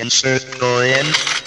Insert coin.